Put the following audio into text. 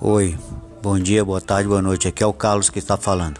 Oi, bom dia, boa tarde, boa noite. Aqui é o Carlos que está falando.